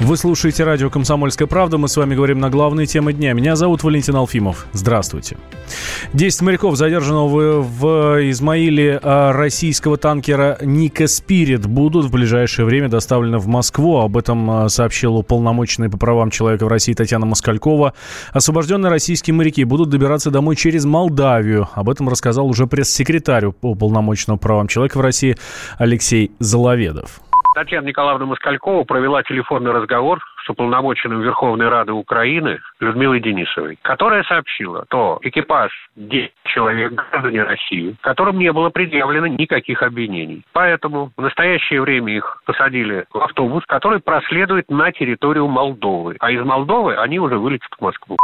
Вы слушаете радио «Комсомольская правда». Мы с вами говорим на главные темы дня. Меня зовут Валентин Алфимов. Здравствуйте. Десять моряков, задержанного в, Измаиле а, российского танкера «Ника Спирит», будут в ближайшее время доставлены в Москву. Об этом а, сообщила уполномоченная по правам человека в России Татьяна Москалькова. Освобожденные российские моряки будут добираться домой через Молдавию. Об этом рассказал уже пресс-секретарь уполномоченного по правам человека в России Алексей Заловедов. Татьяна Николаевна Москалькова провела телефонный разговор с уполномоченным Верховной Рады Украины Людмилой Денисовой, которая сообщила, что экипаж 10 человек граждане России, которым не было предъявлено никаких обвинений. Поэтому в настоящее время их посадили в автобус, который проследует на территорию Молдовы. А из Молдовы они уже вылетят в Москву.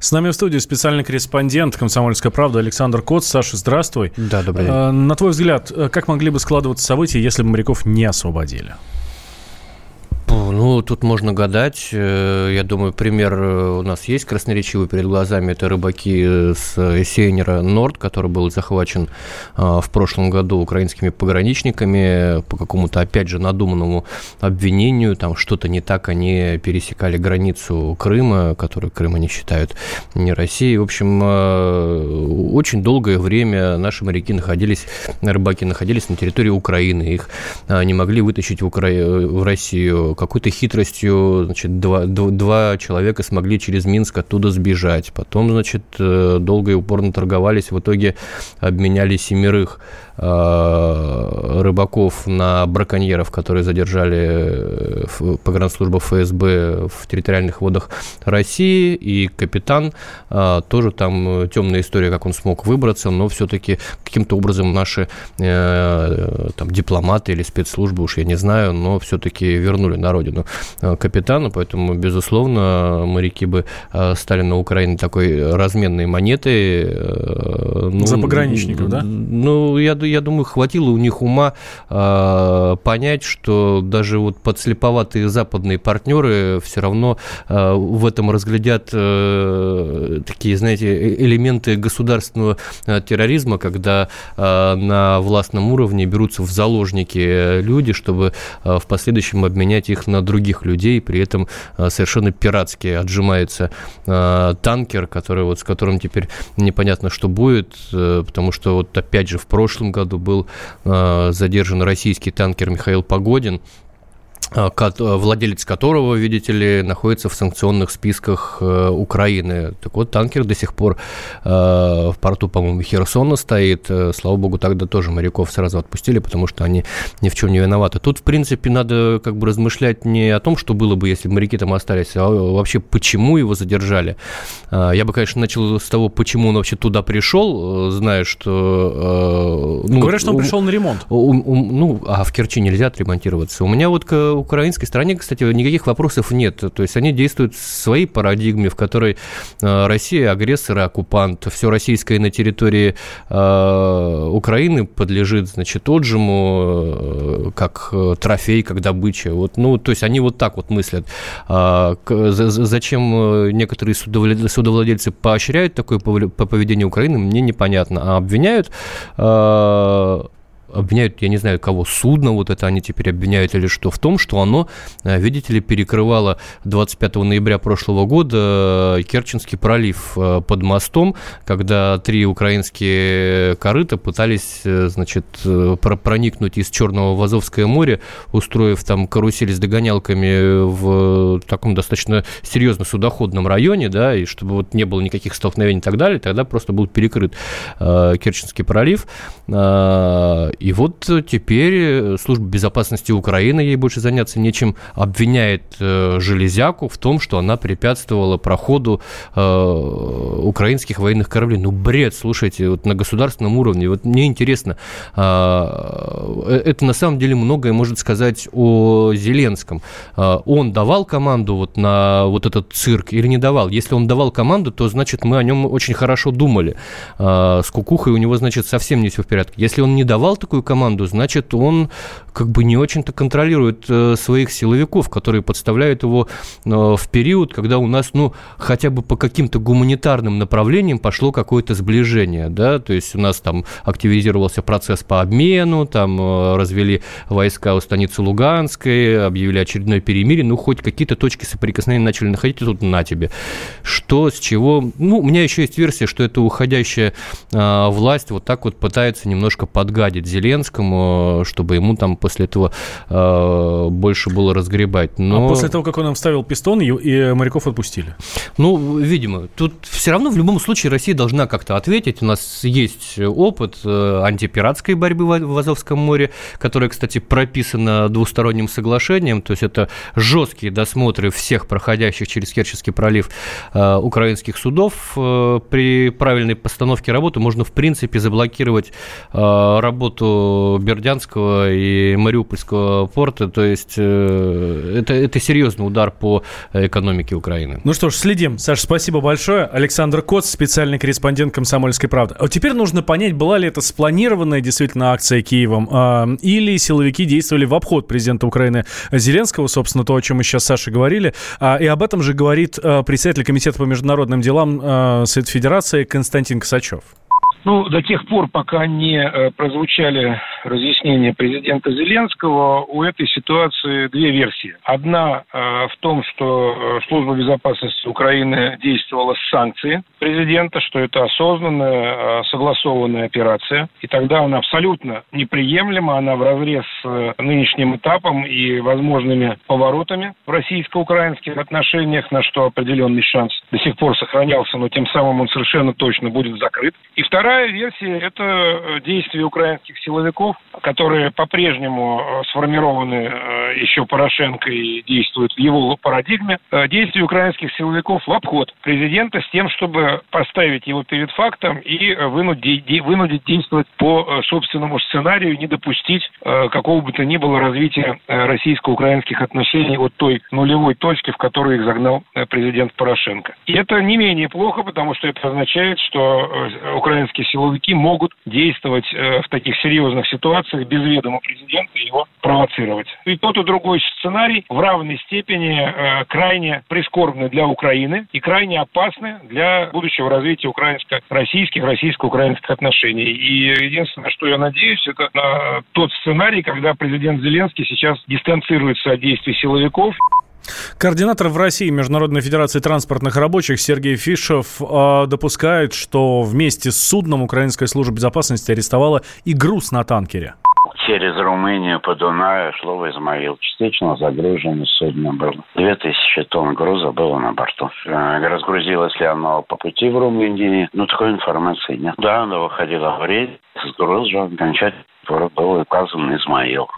С нами в студии специальный корреспондент «Комсомольской правды» Александр Коц. Саша, здравствуй. Да, добрый день. Э, на твой взгляд, э, как могли бы складываться события, если бы моряков не освободили? Ну, тут можно гадать. Э, я думаю, пример э, у нас есть красноречивый перед глазами. Это рыбаки э, с Сейнера Норд, который был захвачен в прошлом году украинскими пограничниками по какому-то, опять же, надуманному обвинению. Там что-то не так, они пересекали границу Крыма, который Крым они считают не Россией. В общем, очень долгое время наши моряки находились, рыбаки находились на территории Украины. Их не могли вытащить в, Укра... в Россию какой-то хитростью, значит, два, два человека смогли через Минск оттуда сбежать. Потом, значит, э, долго и упорно торговались, в итоге обменяли семерых рыбаков на браконьеров, которые задержали э, погранслужба ФСБ в территориальных водах России, и капитан, э, тоже там темная история, как он смог выбраться, но все-таки каким-то образом наши там, дипломаты или спецслужбы, уж я не знаю, но все-таки вернули на родину капитана, поэтому, безусловно, моряки бы стали на Украине такой разменной монетой. Ну, За пограничников, да? Ну, я, я думаю, хватило у них ума э, понять, что даже вот подслеповатые западные партнеры все равно э, в этом разглядят э, такие, знаете, э, элементы государственного э, терроризма, когда э, на властном уровне берутся в заложники люди, чтобы э, в последующем обменять их на других людей, при этом э, совершенно пиратски отжимается э, танкер, который вот с которым теперь непонятно, что будет, э, потому что вот опять же в прошлом году был э, задержан российский танкер Михаил Погодин, владелец которого, видите ли, находится в санкционных списках э, Украины. Так вот, танкер до сих пор э, в порту, по-моему, Херсона стоит. Э, слава богу, тогда тоже моряков сразу отпустили, потому что они ни в чем не виноваты. Тут, в принципе, надо как бы размышлять не о том, что было бы, если бы моряки там остались, а вообще, почему его задержали. Я бы, конечно, начал с того, почему он вообще туда пришел, зная, что... Ну, Говорят, что он пришел на ремонт. Ну, а в Керчи нельзя отремонтироваться. У меня вот украинской стороне, кстати, никаких вопросов нет. То есть они действуют в своей парадигме, в которой э, Россия агрессор и оккупант. Все российское на территории э, Украины подлежит, значит, отжиму, э, как трофей, как добыча. Вот, ну, то есть они вот так вот мыслят. А, зачем некоторые судовладельцы поощряют такое поведение Украины, мне непонятно. А обвиняют обвиняют, я не знаю, кого, судно, вот это они теперь обвиняют или что, в том, что оно, э, видите ли, перекрывало 25 ноября прошлого года э, Керченский пролив э, под мостом, когда три украинские корыта пытались, значит, проникнуть из Черного в Азовское море, устроив там карусель с догонялками в таком достаточно серьезно судоходном районе, да, и чтобы вот не было никаких столкновений и так далее, тогда просто был перекрыт Керченский пролив и вот теперь э, служба безопасности Украины, ей больше заняться нечем, обвиняет э, Железяку в том, что она препятствовала проходу э, украинских военных кораблей. Ну, бред, слушайте, вот на государственном уровне. Вот мне интересно, а, э, это на самом деле многое может сказать о Зеленском. А, он давал команду вот на вот этот цирк или не давал? Если он давал команду, то, значит, мы о нем очень хорошо думали. А, с кукухой у него, значит, совсем не все в порядке. Если он не давал такую команду, значит, он как бы не очень-то контролирует э, своих силовиков, которые подставляют его э, в период, когда у нас, ну, хотя бы по каким-то гуманитарным направлениям пошло какое-то сближение, да, то есть у нас там активизировался процесс по обмену, там э, развели войска у станицы Луганской, объявили очередное перемирие, ну, хоть какие-то точки соприкосновения начали находить, и тут на тебе. Что, с чего? Ну, у меня еще есть версия, что это уходящая э, власть вот так вот пытается немножко подгадить Зеленскому, чтобы ему там после этого э, больше было разгребать. Но... А после того, как он им вставил пистон, и, и моряков отпустили? Ну, видимо. Тут все равно в любом случае Россия должна как-то ответить. У нас есть опыт э, антипиратской борьбы в Азовском море, которая, кстати, прописана двусторонним соглашением. То есть это жесткие досмотры всех проходящих через Керченский пролив э, украинских судов. Э, при правильной постановке работы можно, в принципе, заблокировать работу Бердянского и Мариупольского порта. То есть это, это серьезный удар по экономике Украины. Ну что ж, следим. Саша, спасибо большое. Александр Коц, специальный корреспондент «Комсомольской правды». А теперь нужно понять, была ли это спланированная действительно акция Киевом, э, или силовики действовали в обход президента Украины Зеленского, собственно, то, о чем мы сейчас с Сашей говорили. А, и об этом же говорит э, председатель Комитета по международным делам э, Совет Федерации Константин Косачев. Ну, до тех пор, пока не э, прозвучали разъяснения президента Зеленского, у этой ситуации две версии. Одна э, в том, что э, Служба безопасности Украины действовала с санкцией президента, что это осознанная, согласованная операция. И тогда она абсолютно неприемлема, она в разрез с нынешним этапом и возможными поворотами в российско-украинских отношениях, на что определенный шанс до сих пор сохранялся, но тем самым он совершенно точно будет закрыт. И вторая версия – это э, действия украинских силовиков, которые по-прежнему э, сформированы э, еще Порошенко и действуют в его парадигме. Действия украинских силовиков в обход президента с тем, чтобы поставить его перед фактом и вынудить, вынудить действовать по собственному сценарию, не допустить какого бы то ни было развития российско-украинских отношений от той нулевой точки, в которую их загнал президент Порошенко. И это не менее плохо, потому что это означает, что украинские силовики могут действовать э, в таких серьезных ситуациях без ведома президента его провоцировать. И тот и другой сценарий в равной степени э, крайне прискорбны для Украины и крайне опасны для будущего развития украинско-российских, российско-украинских отношений. И единственное, что я надеюсь, это на тот сценарий, когда президент Зеленский сейчас дистанцируется от действий силовиков. Координатор в России Международной Федерации транспортных рабочих Сергей Фишев э, допускает, что вместе с судном Украинская служба безопасности арестовала и груз на танкере через Румынию по Дунаю шло в Измаил. Частично загружено судно было. Две тысячи тонн груза было на борту. Э, разгрузилось ли оно по пути в Румынии? Ну, такой информации нет. Да, оно выходило в рейс с грузом. Окончательно был указан Измаил.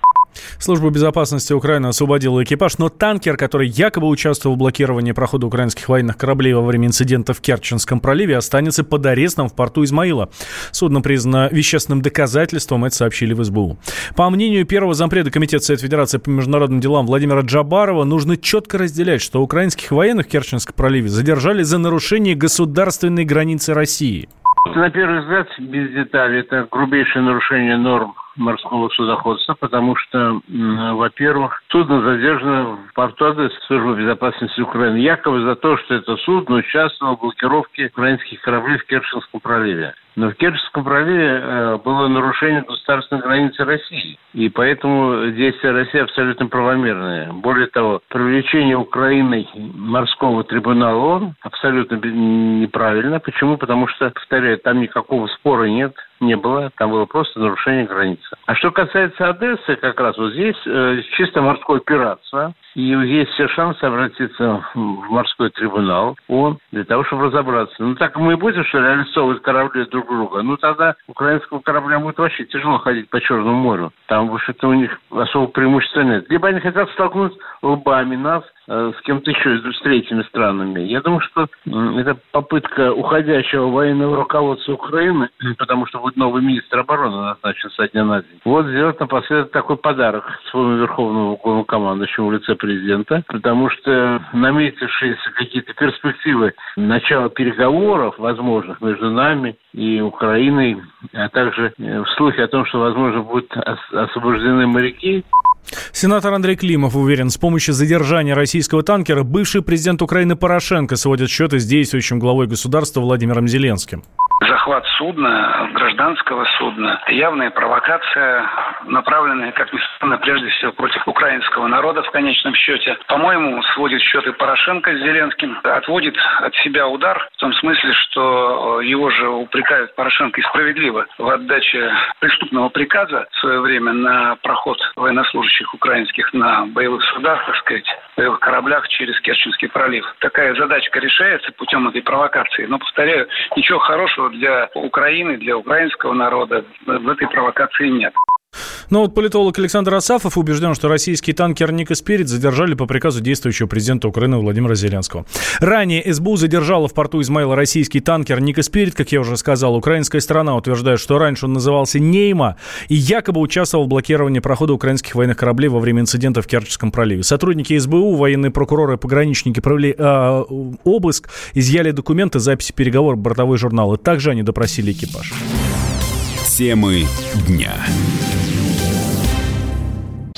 Служба безопасности Украины освободила экипаж, но танкер, который якобы участвовал в блокировании прохода украинских военных кораблей во время инцидента в Керченском проливе, останется под арестом в порту Измаила. Судно признано вещественным доказательством, это сообщили в СБУ. По мнению первого зампреда Комитета Совет Федерации по международным делам Владимира Джабарова, нужно четко разделять, что украинских военных в Керченском проливе задержали за нарушение государственной границы России. На первый взгляд, без деталей, это грубейшее нарушение норм морского судоходства, потому что, во-первых, судно задержано в порту адрес службы безопасности Украины, якобы за то, что это судно участвовало в блокировке украинских кораблей в Керченском проливе. Но в Керченском проливе э, было нарушение государственной границы России. И поэтому действия России абсолютно правомерные. Более того, привлечение Украины морского трибунала ООН абсолютно неправильно. Почему? Потому что, повторяю, там никакого спора нет не было, там было просто нарушение границы. А что касается Одессы, как раз вот здесь э, чисто морское пиратство, и есть все шансы обратиться в морской трибунал, он, для того, чтобы разобраться. Ну, так мы и будем, что ли, арестовывать корабли друг друга? Ну, тогда украинского корабля будет вообще тяжело ходить по Черному морю. Там, в общем-то, у них особого преимущества нет. Либо они хотят столкнуть лбами нас с кем-то еще, с третьими странами. Я думаю, что это попытка уходящего военного руководства Украины, потому что будет новый министр обороны назначен со дня на день. Вот сделать напоследок такой подарок своему верховному главнокомандующему в лице президента, потому что наметившиеся какие-то перспективы начала переговоров возможных между нами и Украиной, а также э, в слухе о том, что, возможно, будут освобождены моряки, Сенатор Андрей Климов уверен, с помощью задержания российского танкера бывший президент Украины Порошенко сводит счеты с действующим главой государства Владимиром Зеленским захват судна, гражданского судна, явная провокация, направленная, как ни странно, прежде всего против украинского народа в конечном счете. По-моему, сводит счеты Порошенко с Зеленским, отводит от себя удар в том смысле, что его же упрекают Порошенко и справедливо в отдаче преступного приказа в свое время на проход военнослужащих украинских на боевых судах, так сказать, боевых кораблях через Керченский пролив. Такая задачка решается путем этой провокации. Но, повторяю, ничего хорошего для Украины, для украинского народа в этой провокации нет. Но вот политолог Александр Асафов убежден, что российский танкер Ника Спирит задержали по приказу действующего президента Украины Владимира Зеленского. Ранее СБУ задержала в порту Измаила российский танкер Ника Спирит, как я уже сказал. Украинская сторона утверждает, что раньше он назывался Нейма и якобы участвовал в блокировании прохода украинских военных кораблей во время инцидента в Керченском проливе. Сотрудники СБУ, военные прокуроры и пограничники провели э, обыск, изъяли документы, записи переговоров, бортовые журналы. Также они допросили экипаж. Темы дня.